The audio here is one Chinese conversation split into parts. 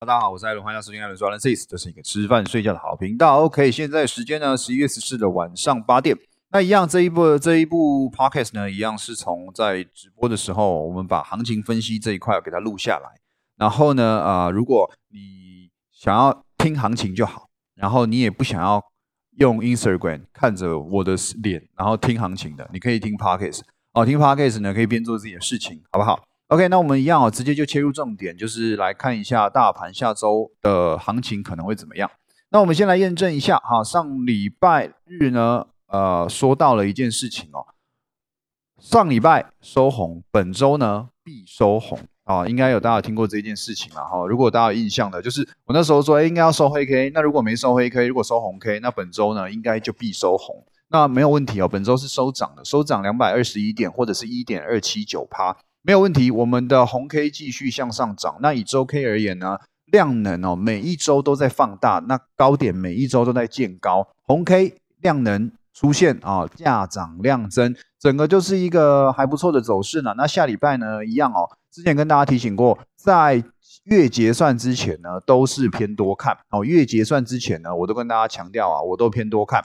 大家好，我是艾伦，欢迎收听艾伦说 Analysis，这是一个吃饭睡觉的好频道。OK，现在时间呢，十一月十四的晚上八点。那一样，这一部这一部 Podcast 呢，一样是从在直播的时候，我们把行情分析这一块给它录下来。然后呢，啊，如果你想要听行情就好，然后你也不想要用 Instagram 看着我的脸，然后听行情的，你可以听 Podcast。哦，听 Podcast 呢，可以边做自己的事情，好不好？OK，那我们一样哦，直接就切入重点，就是来看一下大盘下周的行情可能会怎么样。那我们先来验证一下哈，上礼拜日呢。呃，说到了一件事情哦，上礼拜收红，本周呢必收红啊，应该有大家听过这件事情了哈。如果大家有印象的，就是我那时候说，哎，应该要收黑 K，那如果没收黑 K，如果收红 K，那本周呢应该就必收红，那没有问题哦。本周是收涨的，收涨两百二十一点或者是一点二七九趴，没有问题。我们的红 K 继续向上涨，那以周 K 而言呢，量能哦每一周都在放大，那高点每一周都在见高，红 K 量能。出现啊，价涨量增，整个就是一个还不错的走势呢。那下礼拜呢，一样哦。之前跟大家提醒过，在月结算之前呢，都是偏多看哦。月结算之前呢，我都跟大家强调啊，我都偏多看。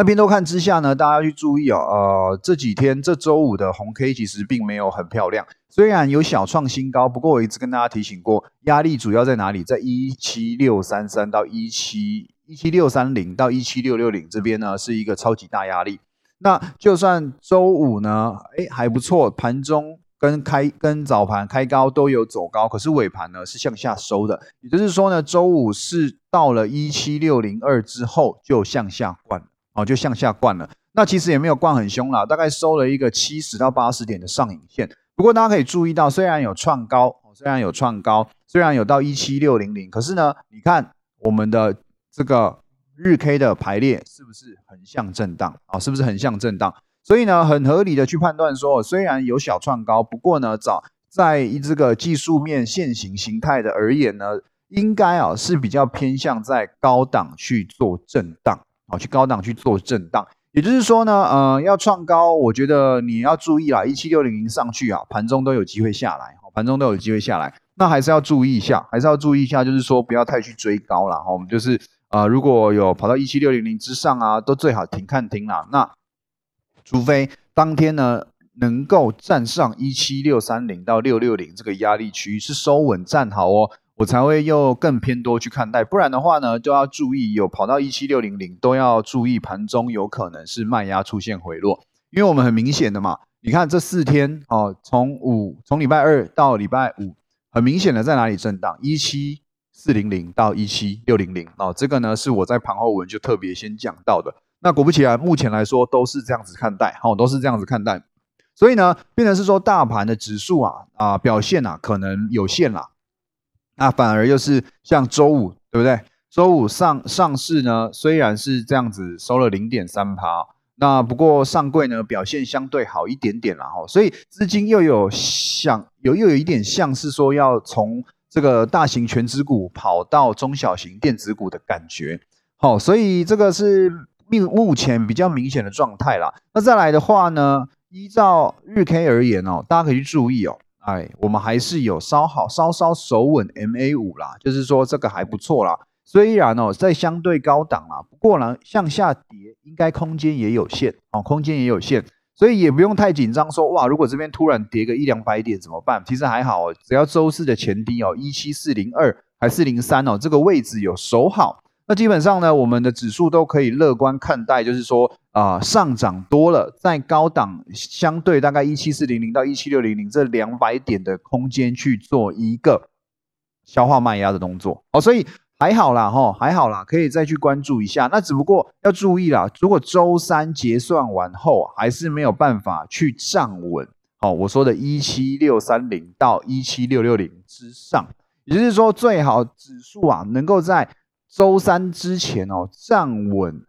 那边多看之下呢，大家去注意哦，呃，这几天这周五的红 K 其实并没有很漂亮，虽然有小创新高，不过我一直跟大家提醒过，压力主要在哪里？在一七六三三到一七。一七六三零到一七六六零这边呢，是一个超级大压力。那就算周五呢，哎还不错，盘中跟开跟早盘开高都有走高，可是尾盘呢是向下收的。也就是说呢，周五是到了一七六零二之后就向下灌哦，就向下灌了。那其实也没有灌很凶啦，大概收了一个七十到八十点的上影线。不过大家可以注意到，虽然有创高，虽然有创高，虽然有到一七六零零，可是呢，你看我们的。这个日 K 的排列是不是横向震荡啊？是不是横向震荡？所以呢，很合理的去判断说，虽然有小创高，不过呢，早在一这个技术面现行形态的而言呢，应该啊是比较偏向在高档去做震荡好，去高档去做震荡。也就是说呢，呃，要创高，我觉得你要注意啦，一七六零零上去啊，盘中都有机会下来，盘中都有机会下来，那还是要注意一下，还是要注意一下，就是说不要太去追高了哈，我们就是。啊，如果有跑到一七六零零之上啊，都最好停看停啦。那除非当天呢能够站上一七六三零到六六零这个压力区是收稳站好哦，我才会又更偏多去看待。不然的话呢，就要注意有跑到一七六零零都要注意盘中有可能是卖压出现回落，因为我们很明显的嘛，你看这四天哦，从五从礼拜二到礼拜五，很明显的在哪里震荡一七。四零零到一七六零零哦，这个呢是我在盘后文就特别先讲到的。那果不其然，目前来说都是这样子看待，哦，都是这样子看待。所以呢，变成是说大盘的指数啊啊表现啊可能有限啦。那反而又是像周五对不对？周五上上市呢，虽然是这样子收了零点三趴，那不过上柜呢表现相对好一点点啦哈。所以资金又有像有又有一点像是说要从。这个大型全指股跑到中小型电子股的感觉，好，所以这个是目目前比较明显的状态啦。那再来的话呢，依照日 K 而言哦，大家可以去注意哦，哎，我们还是有稍好稍稍守稳 MA 五啦，就是说这个还不错啦。虽然哦在相对高档啦，不过呢向下跌应该空间也有限哦，空间也有限。所以也不用太紧张，说哇，如果这边突然跌个一两百点怎么办？其实还好哦，只要周四的前低哦，一七四零二还是零三哦，这个位置有守好，那基本上呢，我们的指数都可以乐观看待，就是说啊，上涨多了，在高档相对大概一七四零零到一七六零零这两百点的空间去做一个消化卖压的动作哦，所以。还好啦，哈，还好啦，可以再去关注一下。那只不过要注意啦，如果周三结算完后还是没有办法去站稳，好，我说的一七六三零到一七六六零之上，也就是说最好指数啊能够在周三之前哦站稳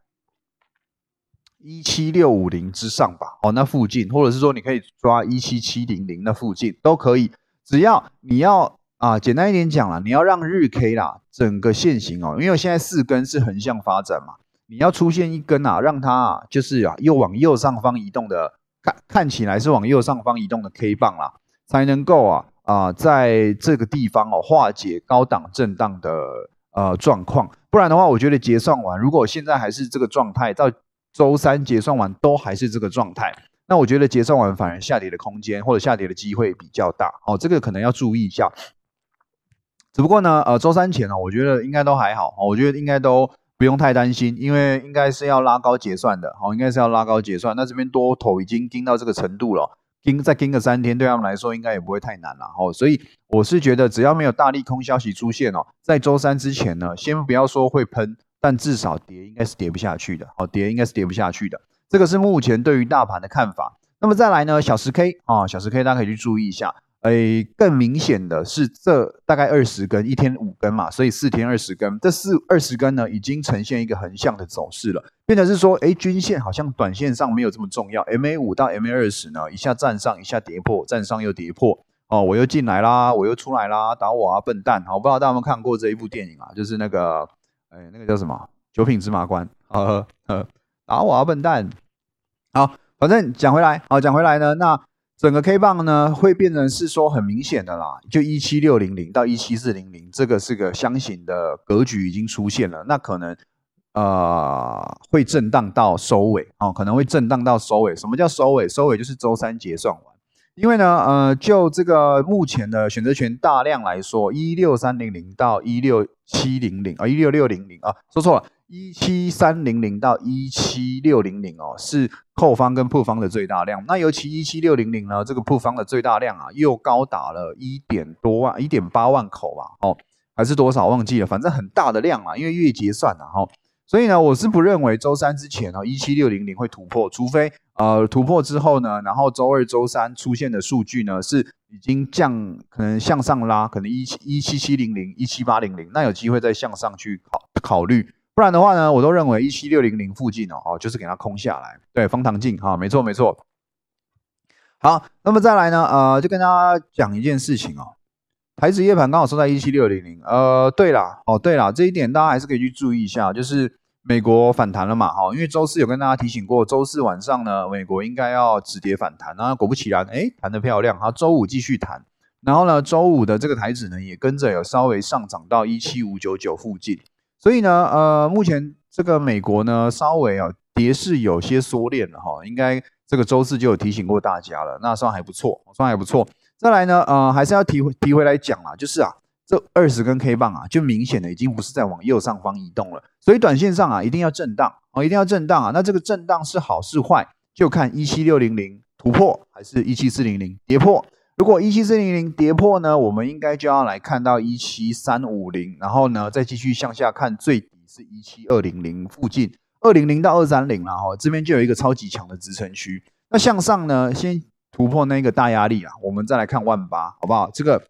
一七六五零之上吧，哦，那附近，或者是说你可以抓一七七零零那附近都可以，只要你要。啊，简单一点讲了，你要让日 K 啦整个线型哦，因为现在四根是横向发展嘛，你要出现一根啊，让它啊就是啊又往右上方移动的，看看起来是往右上方移动的 K 棒啦，才能够啊啊，在这个地方哦化解高档震荡的呃状况。不然的话，我觉得结算完，如果现在还是这个状态，到周三结算完都还是这个状态，那我觉得结算完反而下跌的空间或者下跌的机会比较大哦，这个可能要注意一下。只不过呢，呃，周三前呢，我觉得应该都还好，我觉得应该都不用太担心，因为应该是要拉高结算的，哦，应该是要拉高结算。那这边多头已经盯到这个程度了，盯再盯个三天，对他们来说应该也不会太难了，哦，所以我是觉得只要没有大利空消息出现哦，在周三之前呢，先不要说会喷。但至少跌应该是跌不下去的，哦，跌应该是跌不下去的，这个是目前对于大盘的看法。那么再来呢，小十 K 啊，小十 K 大家可以去注意一下，诶，更明显的是这大概二十根，一天五根嘛，所以四天二十根，这四二十根呢已经呈现一个横向的走势了，变成是说，诶，均线好像短线上没有这么重要，MA 五到 MA 二十呢，一下站上，一下跌破，站上又跌破，哦，我又进来啦，我又出来啦，打我啊，笨蛋！好，不知道大家有没有看过这一部电影啊？就是那个，哎，那个叫什么？九品芝麻官，呃呃，打我啊，笨蛋！好，反正讲回来，好讲回来呢，那整个 K 棒呢会变成是说很明显的啦，就一七六零零到一七四零零，这个是个箱型的格局已经出现了，那可能呃会震荡到收尾，哦，可能会震荡到收尾。什么叫收尾？收尾就是周三结算完。因为呢，呃，就这个目前的选择权大量来说，一六三零零到一六七零零啊，一六六零零啊，说错了。一七三零零到一七六零零哦，是扣方跟破方的最大量。那尤其一七六零零呢，这个破方的最大量啊，又高达了一点多万，一点八万口吧，哦，还是多少忘记了，反正很大的量啊，因为月结算啊，哈。所以呢，我是不认为周三之前哦，一七六零零会突破，除非呃突破之后呢，然后周二、周三出现的数据呢是已经降，可能向上拉，可能一七一七七零零、一七八零零，那有机会再向上去考考虑。不然的话呢，我都认为一七六零零附近哦，哦，就是给它空下来。对，方糖镜哈，没错没错。好，那么再来呢，呃，就跟大家讲一件事情哦，台指夜盘刚好收在一七六零零。呃，对了，哦对了，这一点大家还是可以去注意一下，就是美国反弹了嘛，哈，因为周四有跟大家提醒过，周四晚上呢，美国应该要止跌反弹，那果不其然，哎，弹得漂亮，哈，周五继续弹，然后呢，周五的这个台指呢，也跟着有稍微上涨到一七五九九附近。所以呢，呃，目前这个美国呢，稍微啊跌势有些缩敛了哈，应该这个周四就有提醒过大家了，那算还不错，算还不错。再来呢，呃，还是要提回提回来讲啊，就是啊，这二十根 K 棒啊，就明显的已经不是在往右上方移动了，所以短线上啊，一定要震荡哦，一定要震荡啊。那这个震荡是好是坏，就看一七六零零突破还是一七四零零跌破。如果一七四零零跌破呢，我们应该就要来看到一七三五零，然后呢再继续向下看，最底是一七二零零附近，二零零到二三零然后这边就有一个超级强的支撑区。那向上呢，先突破那个大压力啊，我们再来看万八，好不好？这个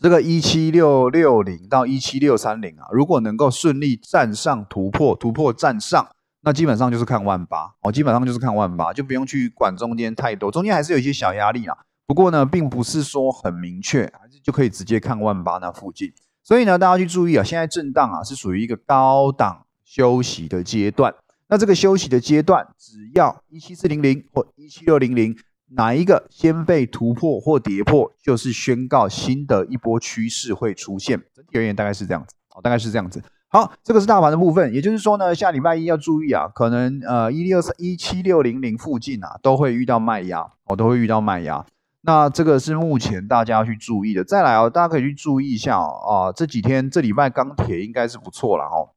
这个一七六六零到一七六三零啊，如果能够顺利站上突破，突破站上，那基本上就是看万八哦，基本上就是看万八，就不用去管中间太多，中间还是有一些小压力啊。不过呢，并不是说很明确，还是就可以直接看万八那附近。所以呢，大家去注意啊，现在震荡啊是属于一个高档休息的阶段。那这个休息的阶段，只要一七四零零或一七六零零哪一个先被突破或跌破，就是宣告新的一波趋势会出现。整体而言，大概是这样子，好，大概是这样子。好，这个是大盘的部分，也就是说呢，下礼拜一要注意啊，可能呃一六三一七六零零附近啊都会遇到卖压，我都会遇到卖压。那这个是目前大家要去注意的。再来哦，大家可以去注意一下哦。啊，这几天这礼拜钢铁应该是不错了哦。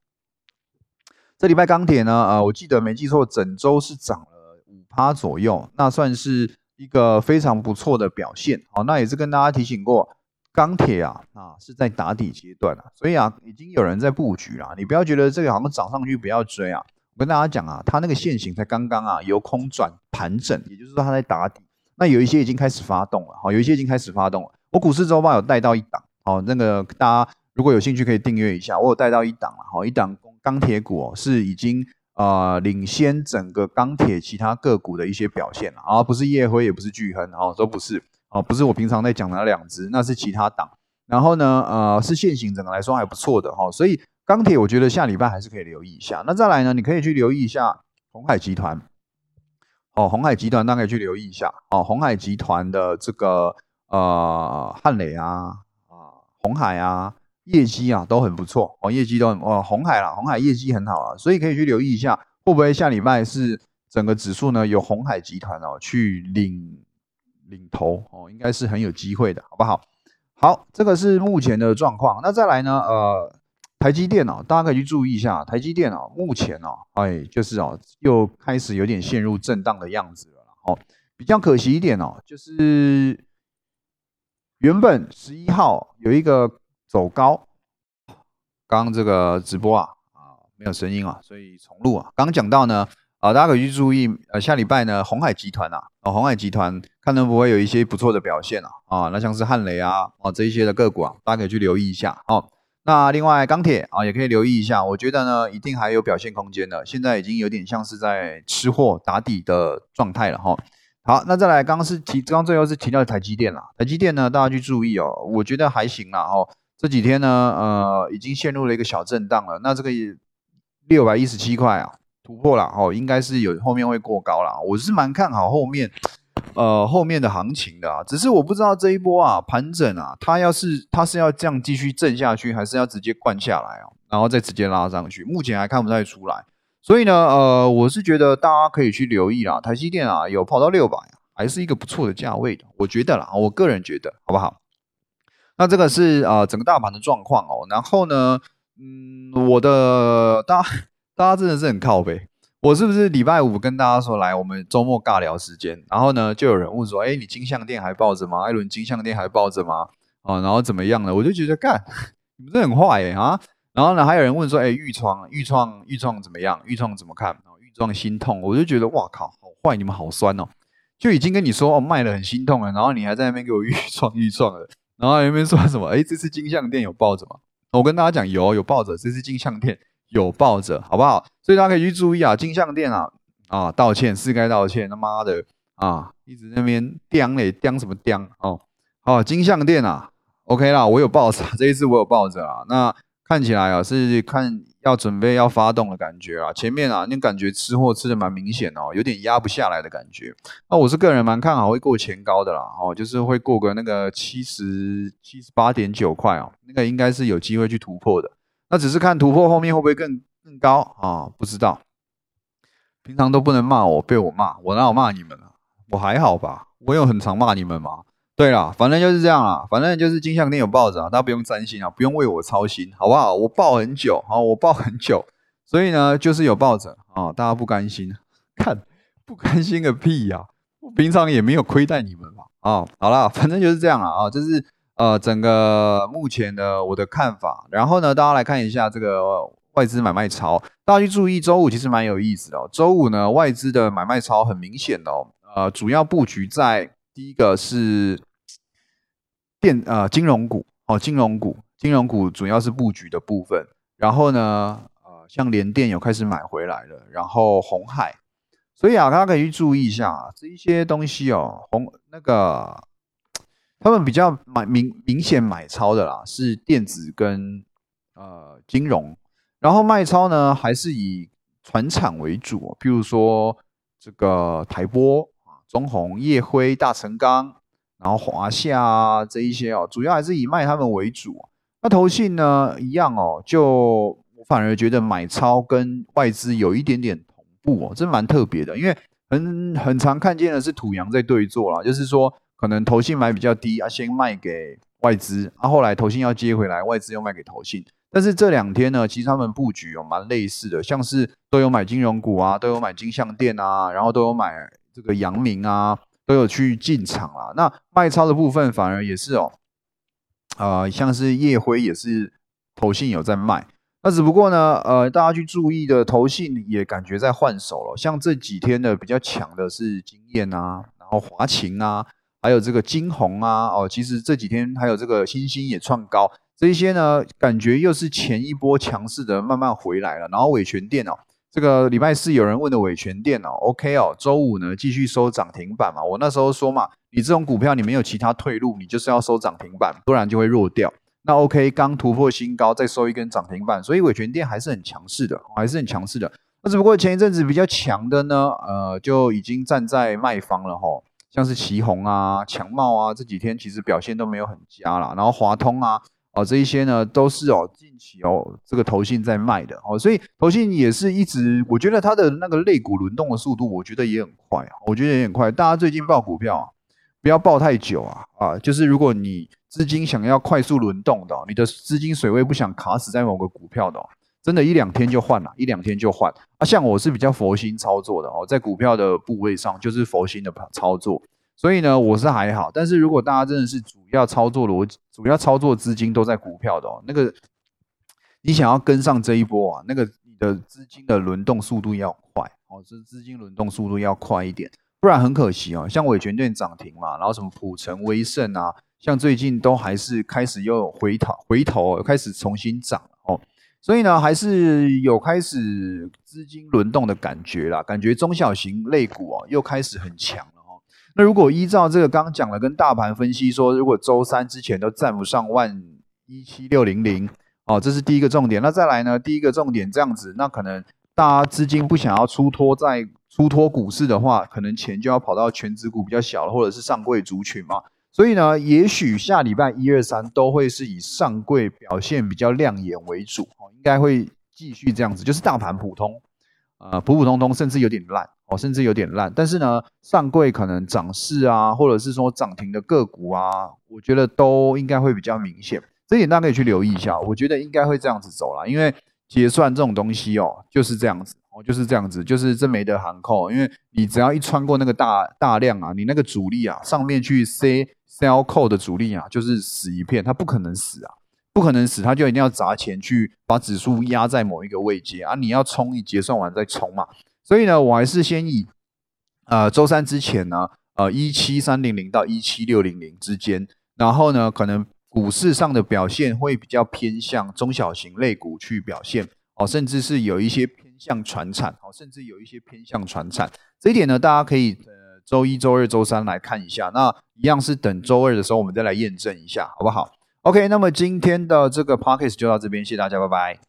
这礼拜钢铁呢，呃，我记得没记错，整周是涨了五趴左右，那算是一个非常不错的表现。好，那也是跟大家提醒过，钢铁啊啊是在打底阶段啊，所以啊已经有人在布局了。你不要觉得这个好像涨上去不要追啊。我跟大家讲啊，它那个线型才刚刚啊由空转盘整，也就是说它在打底。那有一些已经开始发动了，好，有一些已经开始发动了。我股市周报有带到一档，好，那个大家如果有兴趣可以订阅一下，我有带到一档了，好，一档钢铁股是已经呃领先整个钢铁其他个股的一些表现了，啊，不是夜辉也不是巨亨，哦，都不是，哦，不是我平常在讲的那两只，那是其他档。然后呢，呃，是现行整个来说还不错的哈，所以钢铁我觉得下礼拜还是可以留意一下。那再来呢，你可以去留意一下红海集团。哦，红海集团大概去留意一下哦。红海集团的这个呃汉磊啊啊红海啊业绩啊都很不错哦，业绩都很哦红海啦，红海业绩很好了，所以可以去留意一下，会不会下礼拜是整个指数呢由红海集团哦去领领头哦，应该是很有机会的，好不好？好，这个是目前的状况。那再来呢？呃，台积电哦，大家可以去注意一下，台积电哦，目前哦，哎，就是哦，又开始有点陷入震荡的样子了。哦，比较可惜一点哦，就是原本十一号有一个走高，刚刚这个直播啊啊没有声音啊，所以重录啊。刚刚讲到呢。啊，大家可以去注意，呃，下礼拜呢，红海集团呐，哦，红海集团看能不会有一些不错的表现啊，啊，那像是汉雷啊，啊，这一些的个股啊，大家可以去留意一下哦。那另外钢铁啊，也可以留意一下，我觉得呢，一定还有表现空间的，现在已经有点像是在吃货打底的状态了哈。好，那再来，刚刚是提，刚刚最后是提到台积电了，台积电呢，大家去注意哦，我觉得还行啦哦，这几天呢，呃，已经陷入了一个小震荡了，那这个六百一十七块啊。突破了哦，应该是有后面会过高了。我是蛮看好后面，呃，后面的行情的啊。只是我不知道这一波啊盘整啊，它要是它是要这样继续震下去，还是要直接灌下来啊，然后再直接拉上去。目前还看不太出来。所以呢，呃，我是觉得大家可以去留意啦。台积电啊，有跑到六百，还是一个不错的价位的。我觉得啦，我个人觉得，好不好？那这个是呃整个大盘的状况哦。然后呢，嗯，我的大。大家真的是很靠背，我是不是礼拜五跟大家说来，我们周末尬聊时间，然后呢，就有人问说，哎，你金项店还抱着吗？艾伦金项店还抱着吗？哦，然后怎么样了？我就觉得干，你们这很坏哎啊！然后呢，还有人问说，哎，豫创，豫创，豫创怎么样？豫创怎么看？豫创心痛，我就觉得哇靠，好坏，你们好酸哦！就已经跟你说哦，卖的很心痛了，然后你还在那边给我豫创 豫创的，然后那边说什么？哎，这次金项店有抱着吗？我跟大家讲，有有抱着，这次金项店。有抱着，好不好？所以大家可以去注意啊，金项店啊，啊，道歉是该道歉，他妈的啊，一直那边刁嘞，刁什么刁哦？好，金项店啊，OK 啦，我有抱着，这一次我有抱着啊。那看起来啊，是看要准备要发动的感觉啊。前面啊，那感觉吃货吃的蛮明显哦，有点压不下来的感觉。那我是个人蛮看好会过前高的啦，哦，就是会过个那个七十七十八点九块哦，那个应该是有机会去突破的。那只是看突破后面会不会更更高啊？不知道。平常都不能骂我，被我骂，我哪有骂你们啊？我还好吧？我有很常骂你们吗？对啦，反正就是这样啦，反正就是金项链有抱着，大家不用担心啊，不用为我操心，好不好？我抱很久，好，我抱很久，所以呢，就是有抱着啊，大家不甘心，看不甘心个屁呀！我平常也没有亏待你们嘛，啊，好了，反正就是这样了啊，就是。呃，整个目前的我的看法，然后呢，大家来看一下这个外资买卖潮，大家去注意，周五其实蛮有意思的哦。周五呢，外资的买卖潮很明显的哦，呃，主要布局在第一个是电呃金融股哦，金融股，金融股主要是布局的部分。然后呢，呃，像联电有开始买回来了，然后红海，所以啊，大家可以去注意一下啊这一些东西哦，红那个。他们比较买明明显买超的啦，是电子跟呃金融，然后卖超呢还是以船厂为主，譬如说这个台波啊、中宏、叶辉、大成钢，然后华夏啊这一些哦，主要还是以卖他们为主。那投信呢一样哦，就我反而觉得买超跟外资有一点点同步哦，真蛮特别的，因为很很常看见的是土洋在对坐啦，就是说。可能投信买比较低啊，先卖给外资啊，后来投信要接回来，外资又卖给投信。但是这两天呢，其实他们布局有蛮类似的，像是都有买金融股啊，都有买金项店啊，然后都有买这个阳明啊，都有去进场啊。那卖超的部分反而也是哦，啊，像是夜辉也是投信有在卖。那只不过呢，呃，大家去注意的投信也感觉在换手了，像这几天的比较强的是经验啊，然后华勤啊。还有这个金红啊，哦，其实这几天还有这个星星也创高，这些呢感觉又是前一波强势的慢慢回来了。然后伟权电哦，这个礼拜四有人问的伟权电脑，OK 哦，周五呢继续收涨停板嘛？我那时候说嘛，你这种股票你没有其他退路，你就是要收涨停板，不然就会弱掉。那 OK，刚突破新高，再收一根涨停板，所以伟权电还是很强势的，还是很强势的。那只不过前一阵子比较强的呢，呃，就已经站在卖方了哈。像是旗宏啊、强茂啊，这几天其实表现都没有很佳啦。然后华通啊，哦这一些呢都是哦近期哦这个投信在卖的哦，所以投信也是一直，我觉得它的那个类股轮动的速度，我觉得也很快，我觉得也很快。大家最近报股票啊，不要报太久啊啊，就是如果你资金想要快速轮动的，你的资金水位不想卡死在某个股票的。真的，一两天就换了，一两天就换啊！像我是比较佛心操作的哦，在股票的部位上就是佛心的操作，所以呢，我是还好。但是如果大家真的是主要操作逻辑、主要操作资金都在股票的哦，那个你想要跟上这一波啊，那个你的资金的轮动速度要快哦，这资金轮动速度要快一点，不然很可惜哦。像伟全店涨停嘛，然后什么普成、威盛啊，像最近都还是开始又回头回头，开始重新涨。所以呢，还是有开始资金轮动的感觉啦，感觉中小型类股啊又开始很强了哈。那如果依照这个刚刚讲了，跟大盘分析说，如果周三之前都站不上万一七六零零哦，这是第一个重点。那再来呢，第一个重点这样子，那可能大家资金不想要出脱在出脱股市的话，可能钱就要跑到全指股比较小或者是上柜族群嘛。所以呢，也许下礼拜一二三都会是以上柜表现比较亮眼为主哦，该会继续这样子，就是大盘普通，呃，普普通通，甚至有点烂哦，甚至有点烂。但是呢，上柜可能涨势啊，或者是说涨停的个股啊，我觉得都应该会比较明显。这一点大家可以去留意一下，我觉得应该会这样子走了，因为结算这种东西哦，就是这样子。哦就是这样子，就是真没得喊扣，因为你只要一穿过那个大大量啊，你那个主力啊，上面去 C sell call 的主力啊，就是死一片，它不可能死啊，不可能死，它就一定要砸钱去把指数压在某一个位阶啊，你要冲，你结算完再冲嘛。所以呢，我还是先以呃周三之前呢，呃一七三零零到一七六零零之间，然后呢，可能股市上的表现会比较偏向中小型类股去表现哦，甚至是有一些偏。向传产，哦，甚至有一些偏向传产，这一点呢，大家可以呃周一周二周三来看一下，那一样是等周二的时候我们再来验证一下，好不好？OK，那么今天的这个 p o c k e t 就到这边，谢谢大家，拜拜。